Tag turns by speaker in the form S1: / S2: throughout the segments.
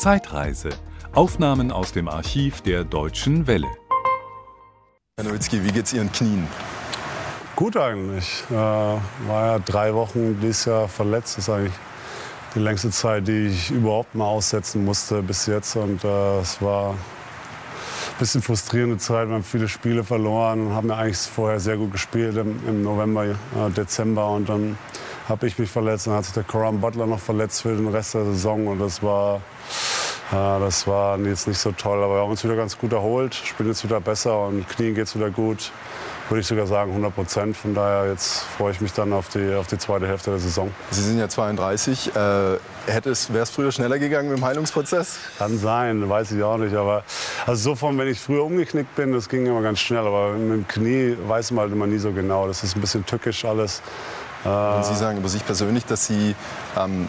S1: Zeitreise. Aufnahmen aus dem Archiv der Deutschen Welle.
S2: Herr Nowitzki, wie geht's Ihren Knien?
S3: Gut eigentlich. Äh, war ja drei Wochen dieses Jahr verletzt. Das ist eigentlich die längste Zeit, die ich überhaupt mal aussetzen musste bis jetzt. Und äh, es war ein bisschen frustrierende Zeit. Wir haben viele Spiele verloren und haben ja eigentlich vorher sehr gut gespielt im, im November, äh, Dezember. Und dann habe ich mich verletzt. Dann hat sich der Coram Butler noch verletzt für den Rest der Saison. Und das war, das war jetzt nicht so toll. Aber wir haben uns wieder ganz gut erholt, spielen jetzt wieder besser und Knien geht es wieder gut. Würde ich sogar sagen 100 Prozent. Von daher jetzt freue ich mich dann auf die, auf die zweite Hälfte der Saison.
S2: Sie sind ja 32. Äh, Wäre es früher schneller gegangen mit dem Heilungsprozess?
S3: Kann sein, weiß ich auch nicht. Aber also so von, wenn ich früher umgeknickt bin, das ging immer ganz schnell. Aber mit dem Knie weiß man halt immer nie so genau. Das ist ein bisschen tückisch alles.
S2: Und Sie sagen über sich persönlich, dass Sie ähm,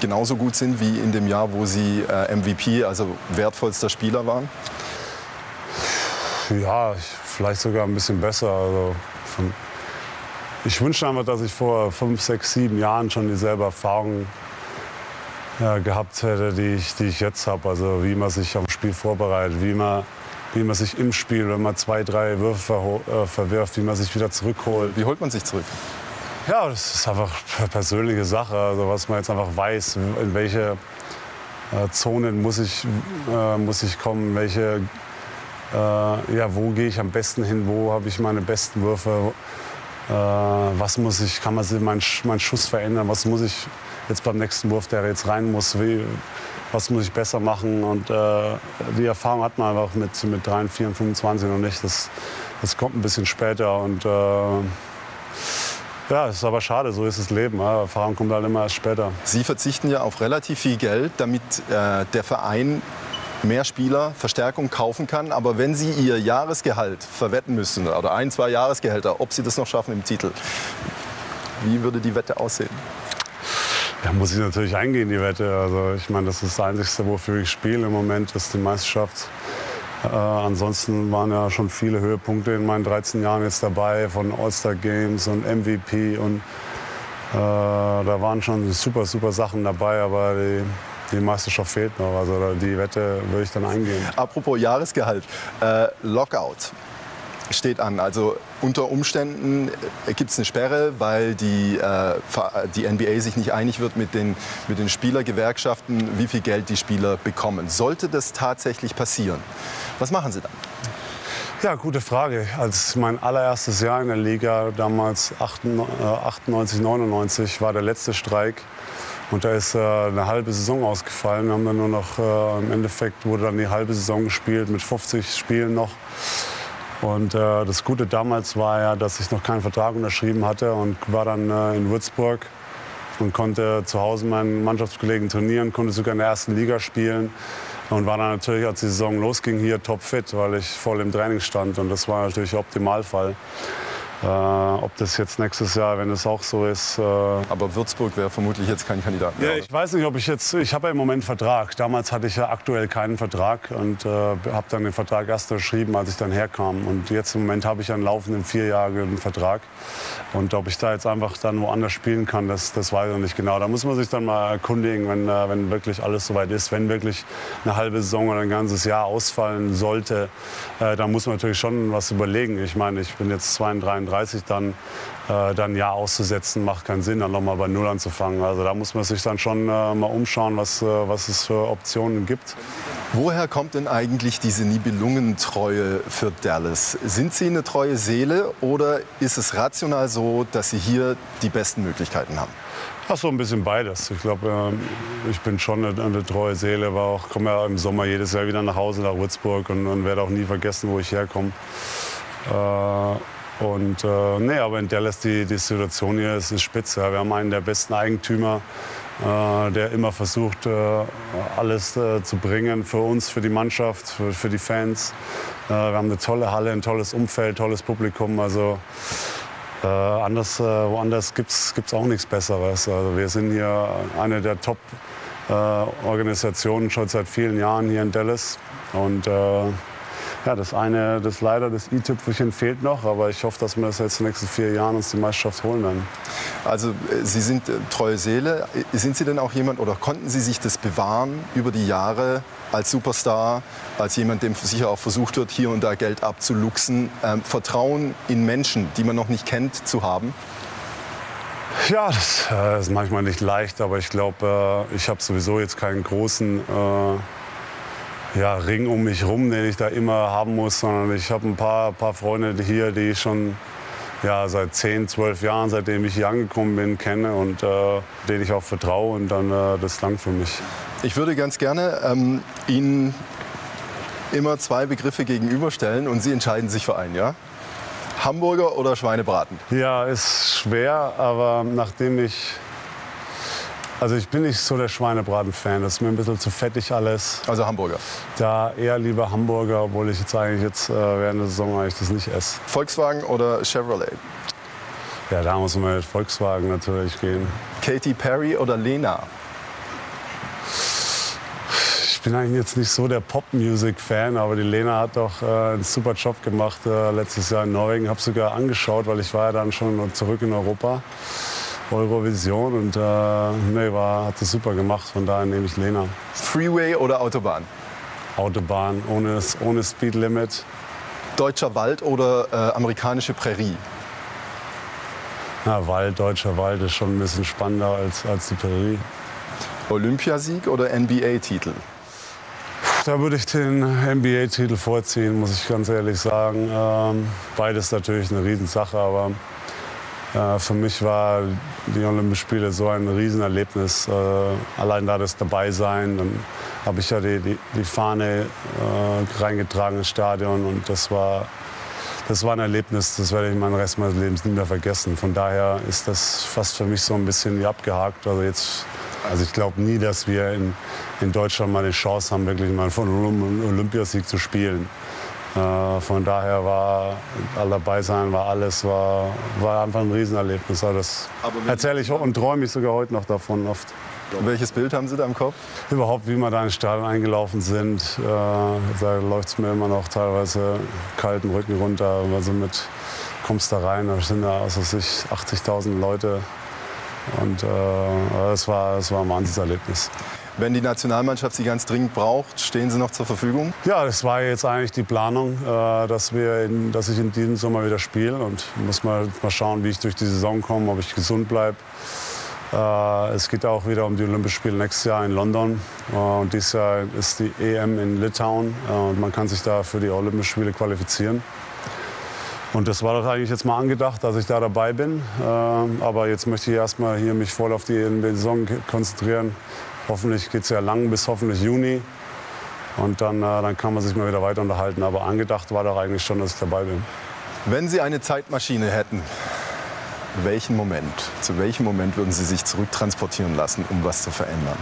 S2: genauso gut sind wie in dem Jahr, wo Sie äh, MVP, also wertvollster Spieler waren?
S3: Ja, ich, vielleicht sogar ein bisschen besser. Also von, ich wünsche einfach, dass ich vor fünf, sechs, sieben Jahren schon dieselbe Erfahrung ja, gehabt hätte, die ich, die ich jetzt habe. Also wie man sich am Spiel vorbereitet, wie man, wie man sich im Spiel, wenn man zwei, drei Würfe ver, äh, verwirft, wie man sich wieder zurückholt.
S2: Wie holt man sich zurück?
S3: Ja, das ist einfach eine persönliche Sache. Also was man jetzt einfach weiß, in welche äh, Zonen muss ich, äh, muss ich kommen, welche, äh, ja, wo gehe ich am besten hin, wo habe ich meine besten Würfe, äh, was muss ich, kann man meinen mein Schuss verändern, was muss ich jetzt beim nächsten Wurf, der jetzt rein muss, wie, was muss ich besser machen. Und äh, die Erfahrung hat man einfach mit, mit 3, 4, 25 noch nicht. Das, das kommt ein bisschen später. Und, äh, ja, ist aber schade, so ist das Leben. Erfahrung kommt halt immer erst später.
S2: Sie verzichten ja auf relativ viel Geld, damit äh, der Verein mehr Spieler, Verstärkung kaufen kann. Aber wenn Sie Ihr Jahresgehalt verwetten müssen, oder ein, zwei Jahresgehälter, ob Sie das noch schaffen im Titel, wie würde die Wette aussehen?
S3: Da muss ich natürlich eingehen, die Wette. Also ich meine, das ist das Einzige, wofür ich spiele im Moment, ist die Meisterschaft. Äh, ansonsten waren ja schon viele Höhepunkte in meinen 13 Jahren jetzt dabei, von All-Star Games und MVP. Und äh, da waren schon super, super Sachen dabei, aber die, die Meisterschaft fehlt noch. Also die Wette würde ich dann eingehen.
S2: Apropos Jahresgehalt, äh, Lockout steht an. Also unter Umständen gibt es eine Sperre, weil die, äh, die NBA sich nicht einig wird mit den, mit den Spielergewerkschaften, wie viel Geld die Spieler bekommen. Sollte das tatsächlich passieren, was machen Sie dann?
S3: Ja, gute Frage. Als mein allererstes Jahr in der Liga, damals 98, 99, war der letzte Streik. Und da ist äh, eine halbe Saison ausgefallen. Wir haben dann nur noch, äh, im Endeffekt wurde dann die halbe Saison gespielt mit 50 Spielen noch. Und äh, das Gute damals war ja, dass ich noch keinen Vertrag unterschrieben hatte und war dann äh, in Würzburg und konnte zu Hause meinen Mannschaftskollegen trainieren, konnte sogar in der ersten Liga spielen und war dann natürlich, als die Saison losging, hier topfit, weil ich voll im Training stand und das war natürlich der Optimalfall. Äh, ob das jetzt nächstes Jahr, wenn es auch so ist. Äh
S2: Aber Würzburg wäre vermutlich jetzt kein Kandidat
S3: mehr. Ja, ich weiß nicht, ob ich jetzt. Ich habe ja im Moment einen Vertrag. Damals hatte ich ja aktuell keinen Vertrag und äh, habe dann den Vertrag erst unterschrieben, als ich dann herkam. Und jetzt im Moment habe ich einen laufenden vierjährigen Vertrag. Und ob ich da jetzt einfach dann woanders spielen kann, das, das weiß ich noch nicht genau. Da muss man sich dann mal erkundigen, wenn, äh, wenn wirklich alles soweit ist. Wenn wirklich eine halbe Saison oder ein ganzes Jahr ausfallen sollte, äh, dann muss man natürlich schon was überlegen. Ich meine, ich bin jetzt 32, 30 dann, äh, dann ein Jahr auszusetzen, macht keinen Sinn, dann nochmal bei Null anzufangen. Also da muss man sich dann schon äh, mal umschauen, was, äh, was es für Optionen gibt.
S2: Woher kommt denn eigentlich diese Nibelungentreue für Dallas? Sind Sie eine treue Seele oder ist es rational so, dass Sie hier die besten Möglichkeiten haben?
S3: Ach so, ein bisschen beides. Ich glaube, ähm, ich bin schon eine, eine treue Seele, war auch komme ja im Sommer jedes Jahr wieder nach Hause nach Würzburg und, und werde auch nie vergessen, wo ich herkomme. Äh, und äh, nee, aber in Dallas die, die Situation hier ist, ist spitze. Wir haben einen der besten Eigentümer, äh, der immer versucht, äh, alles äh, zu bringen für uns, für die Mannschaft, für, für die Fans. Äh, wir haben eine tolle Halle, ein tolles Umfeld, tolles Publikum. Also äh, anders, woanders gibt es auch nichts Besseres. Also wir sind hier eine der Top-Organisationen schon seit vielen Jahren hier in Dallas. Und Ja, das eine, das leider, das i-Tüpfelchen fehlt noch, aber ich hoffe, dass wir das jetzt in den nächsten vier Jahren uns die Meisterschaft holen werden.
S2: Also äh, Sie sind äh, treue Seele. Sind Sie denn auch jemand oder konnten Sie sich das bewahren über die Jahre als Superstar, als jemand, dem sicher auch versucht wird, hier und da Geld abzuluxen, ähm, Vertrauen in Menschen, die man noch nicht kennt, zu haben?
S3: Ja, das äh, ist manchmal nicht leicht, aber ich glaube, äh, ich habe sowieso jetzt keinen großen äh, ja, Ring um mich rum, den ich da immer haben muss, sondern ich habe ein paar, paar Freunde hier, die ich schon ja, seit 10, 12 Jahren, seitdem ich hier angekommen bin, kenne und äh, denen ich auch vertraue und dann äh, das langt für mich.
S2: Ich würde ganz gerne ähm, Ihnen immer zwei Begriffe gegenüberstellen und Sie entscheiden sich für einen, ja? Hamburger oder Schweinebraten?
S3: Ja, ist schwer, aber nachdem ich also ich bin nicht so der Schweinebraten-Fan. Das ist mir ein bisschen zu fettig alles.
S2: Also Hamburger?
S3: Da eher lieber Hamburger, obwohl ich jetzt eigentlich jetzt äh, während der Saison eigentlich das nicht esse.
S2: Volkswagen oder Chevrolet?
S3: Ja, da muss man mit Volkswagen natürlich gehen.
S2: Katy Perry oder Lena?
S3: Ich bin eigentlich jetzt nicht so der Pop-Music-Fan, aber die Lena hat doch äh, einen super Job gemacht äh, letztes Jahr in Norwegen. Habe sogar angeschaut, weil ich war ja dann schon zurück in Europa. Eurovision und äh, nee, war, hat das super gemacht. Von daher nehme ich Lena.
S2: Freeway oder Autobahn?
S3: Autobahn ohne, ohne Speedlimit.
S2: Deutscher Wald oder äh, amerikanische Prärie?
S3: Na, Wald, deutscher Wald ist schon ein bisschen spannender als, als die Prärie.
S2: Olympiasieg oder NBA-Titel?
S3: Da würde ich den NBA-Titel vorziehen, muss ich ganz ehrlich sagen. Ähm, beides natürlich eine Riesensache, aber für mich war die Olympischen Spiele so ein Riesenerlebnis. Äh, allein da das dabei sein, dann habe ich ja die, die, die Fahne äh, reingetragen ins Stadion und das war, das war ein Erlebnis, das werde ich meinen Rest meines Lebens nie mehr vergessen. Von daher ist das fast für mich so ein bisschen wie abgehakt. Also, jetzt, also ich glaube nie, dass wir in, in Deutschland mal die Chance haben, wirklich mal von Olympiasieg zu spielen. Äh, von daher war all dabei sein, war alles, war, war einfach ein Riesenerlebnis. Das erzähle ich und träume ich sogar heute noch davon oft.
S2: Welches Bild haben Sie da im Kopf?
S3: Überhaupt, wie wir da ins Stadion eingelaufen sind. Äh, da läuft es mir immer noch teilweise kalten Rücken runter. Also mit kommst da rein, da sind da also sich 80.000 Leute. Und äh, das, war, das war ein Wahnsinnserlebnis.
S2: Wenn die Nationalmannschaft sie ganz dringend braucht, stehen sie noch zur Verfügung?
S3: Ja, das war jetzt eigentlich die Planung, äh, dass, wir in, dass ich in diesem Sommer wieder spiele. Und muss mal, mal schauen, wie ich durch die Saison komme, ob ich gesund bleibe. Äh, es geht auch wieder um die Olympischen Spiele nächstes Jahr in London. Äh, und dieses Jahr ist die EM in Litauen. Und man kann sich da für die Olympischen Spiele qualifizieren. Und das war doch eigentlich jetzt mal angedacht, dass ich da dabei bin. Aber jetzt möchte ich erstmal hier mich voll auf die Saison konzentrieren. Hoffentlich geht es ja lang bis hoffentlich Juni. Und dann, äh, dann kann man sich mal wieder weiter unterhalten. Aber angedacht war doch eigentlich schon, dass ich dabei bin.
S2: Wenn Sie eine Zeitmaschine hätten, welchen Moment, zu welchem Moment würden Sie sich zurücktransportieren lassen, um was zu verändern?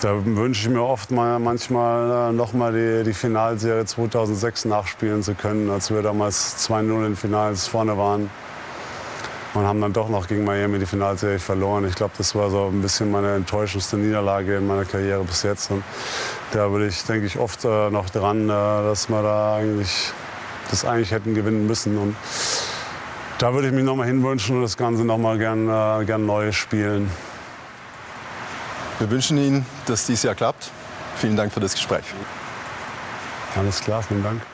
S3: Da wünsche ich mir oft mal, manchmal äh, noch mal die, die Finalserie 2006 nachspielen zu können, als wir damals 2-0 in den Finals vorne waren und haben dann doch noch gegen Miami die Finalserie verloren. Ich glaube, das war so ein bisschen meine enttäuschendste Niederlage in meiner Karriere bis jetzt. Und da würde ich, denke ich, oft äh, noch dran, äh, dass wir da eigentlich das eigentlich hätten gewinnen müssen. Und da würde ich mich noch mal hinwünschen und das Ganze noch mal gern, äh, gern neu spielen.
S2: Wir wünschen Ihnen, dass dies Jahr klappt. Vielen Dank für das Gespräch.
S3: Alles klar, vielen Dank.